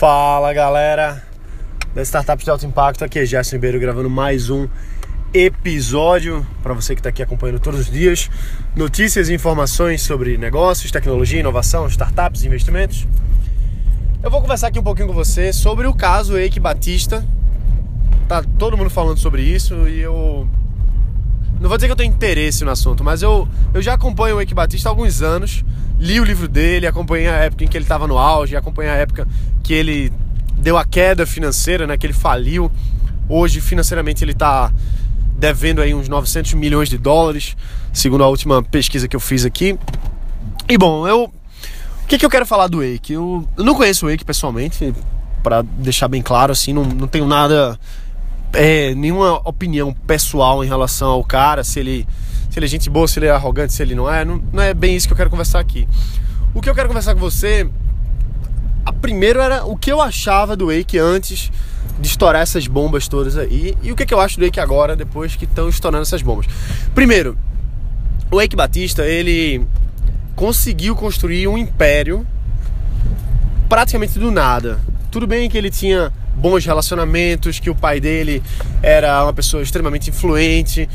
Fala galera da Startups de Alto Impacto, aqui é Gerson Ribeiro gravando mais um episódio para você que está aqui acompanhando todos os dias notícias e informações sobre negócios, tecnologia, inovação, startups, investimentos. Eu vou conversar aqui um pouquinho com você sobre o caso Eike Batista. Tá todo mundo falando sobre isso e eu não vou dizer que eu tenho interesse no assunto, mas eu, eu já acompanho o Eike Batista há alguns anos li o livro dele, acompanhei a época em que ele estava no auge, acompanhei a época que ele deu a queda financeira, né, que ele faliu. Hoje, financeiramente, ele está devendo aí uns 900 milhões de dólares, segundo a última pesquisa que eu fiz aqui. E bom, eu o que, que eu quero falar do Wake? Eu, eu não conheço o Wake pessoalmente, para deixar bem claro, assim, não, não tenho nada, é, nenhuma opinião pessoal em relação ao cara, se ele se ele é gente boa, se ele é arrogante, se ele não é. Não, não é bem isso que eu quero conversar aqui. O que eu quero conversar com você, a primeiro era o que eu achava do Wake antes de estourar essas bombas todas aí e o que, que eu acho do Wake agora, depois que estão estourando essas bombas. Primeiro, o Wake Batista, ele conseguiu construir um império praticamente do nada. Tudo bem que ele tinha bons relacionamentos, que o pai dele era uma pessoa extremamente influente,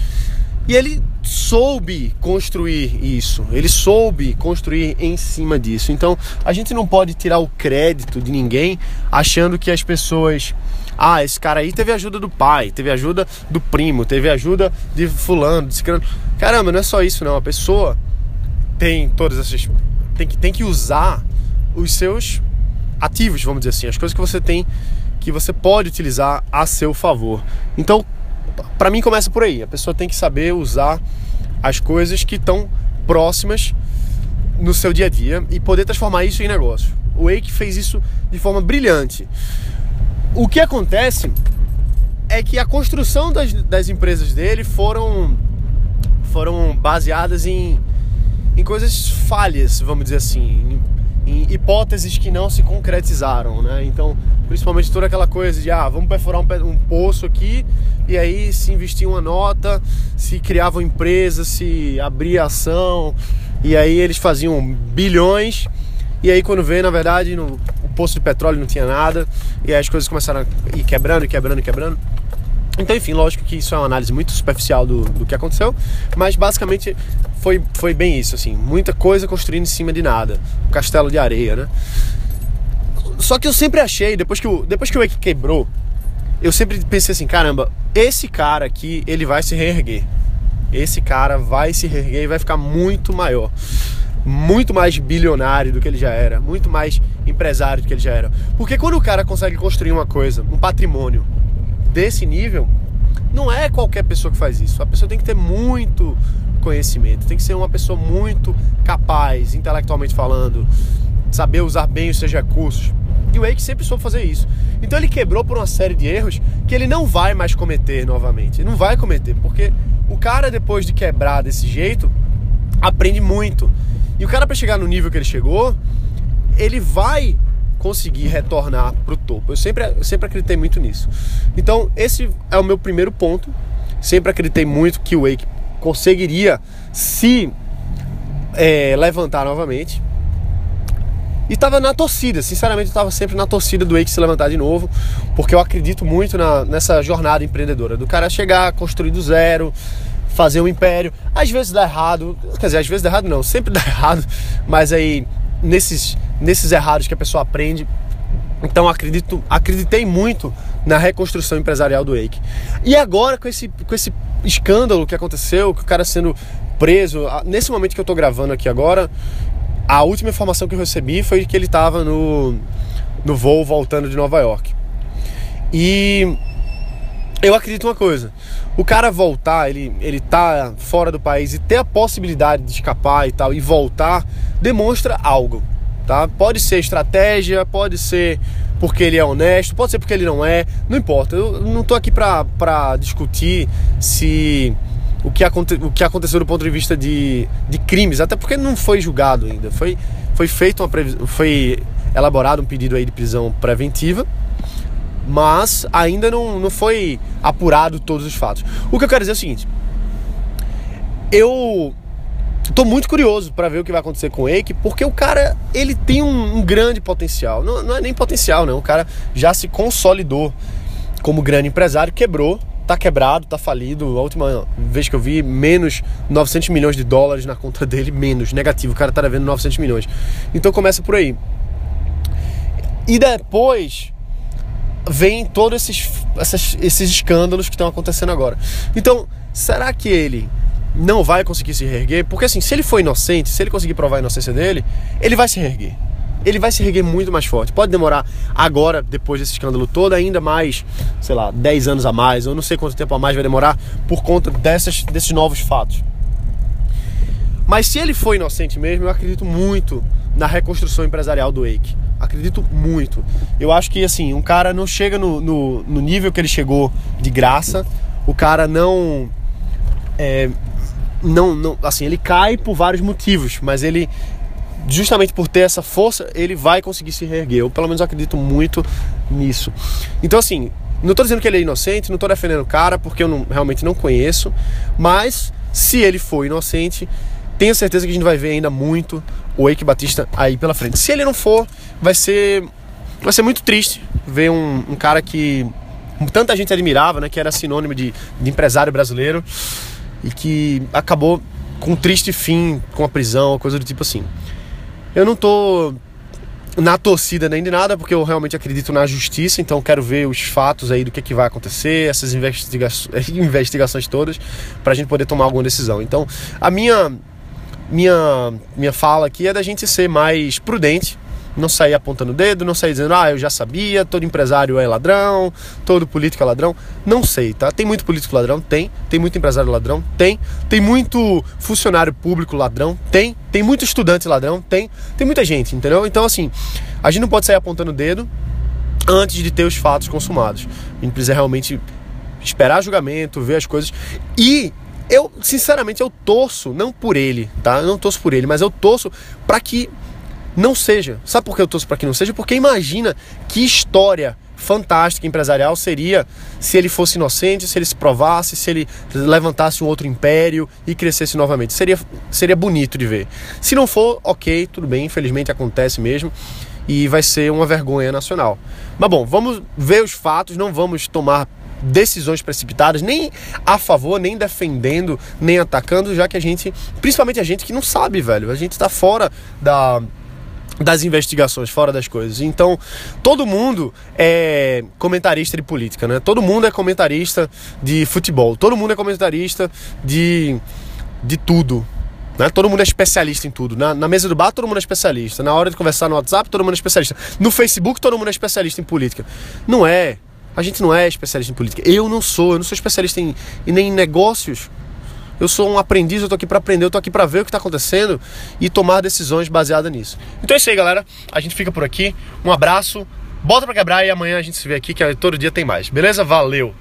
e ele soube construir isso, ele soube construir em cima disso. Então a gente não pode tirar o crédito de ninguém achando que as pessoas. Ah, esse cara aí teve ajuda do pai, teve ajuda do primo, teve ajuda de fulano, de ciclano. Caramba, não é só isso não. A pessoa tem todas essas. Tem que, tem que usar os seus ativos, vamos dizer assim, as coisas que você tem que você pode utilizar a seu favor. Então, para mim começa por aí. A pessoa tem que saber usar as coisas que estão próximas no seu dia a dia e poder transformar isso em negócio. O Wake fez isso de forma brilhante. O que acontece é que a construção das, das empresas dele foram, foram baseadas em, em coisas falhas, vamos dizer assim, em, hipóteses que não se concretizaram, né? Então, principalmente toda aquela coisa de ah, vamos perfurar um, um poço aqui e aí se investia uma nota, se criava empresa, se abria ação e aí eles faziam bilhões e aí quando veio, na verdade, no, o poço de petróleo não tinha nada e aí as coisas começaram a ir quebrando, quebrando, quebrando. Então, enfim, lógico que isso é uma análise muito superficial do, do que aconteceu, mas basicamente foi, foi bem isso, assim, muita coisa construindo em cima de nada, um castelo de areia, né? Só que eu sempre achei, depois que o, depois que o Wake quebrou, eu sempre pensei assim, caramba, esse cara aqui, ele vai se reerguer. Esse cara vai se reerguer e vai ficar muito maior. Muito mais bilionário do que ele já era, muito mais empresário do que ele já era. Porque quando o cara consegue construir uma coisa, um patrimônio desse nível, não é qualquer pessoa que faz isso. A pessoa tem que ter muito conhecimento, tem que ser uma pessoa muito capaz, intelectualmente falando, saber usar bem os seus recursos. E o Wake sempre soube fazer isso. Então ele quebrou por uma série de erros que ele não vai mais cometer novamente. Ele não vai cometer, porque o cara, depois de quebrar desse jeito, aprende muito. E o cara, para chegar no nível que ele chegou, ele vai conseguir retornar pro topo. Eu sempre, eu sempre acreditei muito nisso. Então, esse é o meu primeiro ponto. Sempre acreditei muito que o Wake conseguiria se é, levantar novamente. E estava na torcida, sinceramente, eu estava sempre na torcida do Wake se levantar de novo, porque eu acredito muito na, nessa jornada empreendedora, do cara chegar, construir do zero, fazer um império. Às vezes dá errado, quer dizer, às vezes dá errado não, sempre dá errado, mas aí nesses, nesses errados que a pessoa aprende. Então acredito, acreditei muito na reconstrução empresarial do Wake. E agora com esse, com esse escândalo que aconteceu, que o cara sendo preso, nesse momento que eu estou gravando aqui agora, a última informação que eu recebi foi que ele estava no, no voo voltando de Nova York. E eu acredito uma coisa: o cara voltar, ele, ele tá fora do país e ter a possibilidade de escapar e tal, e voltar, demonstra algo. Tá? Pode ser estratégia, pode ser porque ele é honesto, pode ser porque ele não é, não importa. Eu não tô aqui pra, pra discutir se o que, aconte, o que aconteceu do ponto de vista de, de crimes, até porque não foi julgado ainda. Foi, foi feito uma foi elaborado um pedido aí de prisão preventiva, mas ainda não, não foi apurado todos os fatos. O que eu quero dizer é o seguinte: eu tô muito curioso para ver o que vai acontecer com o Eike, porque o cara ele tem um, um grande potencial. Não, não, é nem potencial, não. O cara já se consolidou como grande empresário, quebrou, tá quebrado, tá falido. A última vez que eu vi, menos 900 milhões de dólares na conta dele, menos, negativo. O cara tá devendo 900 milhões. Então começa por aí. E depois vem todos esses, esses, esses escândalos que estão acontecendo agora. Então, será que ele não vai conseguir se reerguer? Porque assim, se ele for inocente, se ele conseguir provar a inocência dele, ele vai se reerguer. Ele vai se reerguer muito mais forte. Pode demorar agora, depois desse escândalo todo, ainda mais, sei lá, 10 anos a mais, eu não sei quanto tempo a mais vai demorar por conta dessas, desses novos fatos. Mas se ele for inocente mesmo, eu acredito muito na reconstrução empresarial do Wake. Acredito muito. Eu acho que assim, um cara não chega no, no, no nível que ele chegou de graça. O cara não, é, não. Não. Assim, ele cai por vários motivos, mas ele. Justamente por ter essa força, ele vai conseguir se reerguer. Eu, pelo menos, acredito muito nisso. Então, assim, não estou dizendo que ele é inocente, não estou defendendo o cara, porque eu não, realmente não conheço. Mas, se ele for inocente, tenho certeza que a gente vai ver ainda muito o Eike Batista aí pela frente. Se ele não for, vai ser vai ser muito triste ver um, um cara que tanta gente admirava, né, que era sinônimo de, de empresário brasileiro e que acabou com um triste fim, com a prisão, coisa do tipo assim. Eu não tô na torcida nem de nada, porque eu realmente acredito na justiça, então quero ver os fatos aí do que, que vai acontecer, essas investiga investigações todas, para a gente poder tomar alguma decisão. Então, a minha minha, minha fala aqui é da gente ser mais prudente, não sair apontando o dedo, não sair dizendo, ah, eu já sabia, todo empresário é ladrão, todo político é ladrão. Não sei, tá? Tem muito político ladrão? Tem. Tem muito empresário ladrão? Tem. Tem muito funcionário público ladrão? Tem. Tem muito estudante ladrão? Tem. Tem muita gente, entendeu? Então, assim, a gente não pode sair apontando o dedo antes de ter os fatos consumados. A gente precisa realmente esperar julgamento, ver as coisas e eu, sinceramente, eu torço, não por ele, tá? Eu não torço por ele, mas eu torço para que não seja. Sabe por que eu torço para que não seja? Porque imagina que história fantástica empresarial seria se ele fosse inocente, se ele se provasse, se ele levantasse um outro império e crescesse novamente. Seria, seria bonito de ver. Se não for, ok, tudo bem, infelizmente acontece mesmo e vai ser uma vergonha nacional. Mas bom, vamos ver os fatos, não vamos tomar decisões precipitadas, nem a favor, nem defendendo, nem atacando, já que a gente, principalmente a gente que não sabe, velho, a gente está fora da das investigações, fora das coisas. Então, todo mundo é comentarista de política, né? Todo mundo é comentarista de futebol, todo mundo é comentarista de de tudo, né? Todo mundo é especialista em tudo. Na, na, mesa do bar, todo mundo é especialista. Na hora de conversar no WhatsApp, todo mundo é especialista. No Facebook, todo mundo é especialista em política. Não é. A gente não é especialista em política. Eu não sou, eu não sou especialista em, em nem em negócios. Eu sou um aprendiz, eu tô aqui para aprender, eu tô aqui para ver o que tá acontecendo e tomar decisões baseadas nisso. Então é isso aí, galera. A gente fica por aqui. Um abraço, bota para quebrar e amanhã a gente se vê aqui que todo dia tem mais. Beleza? Valeu.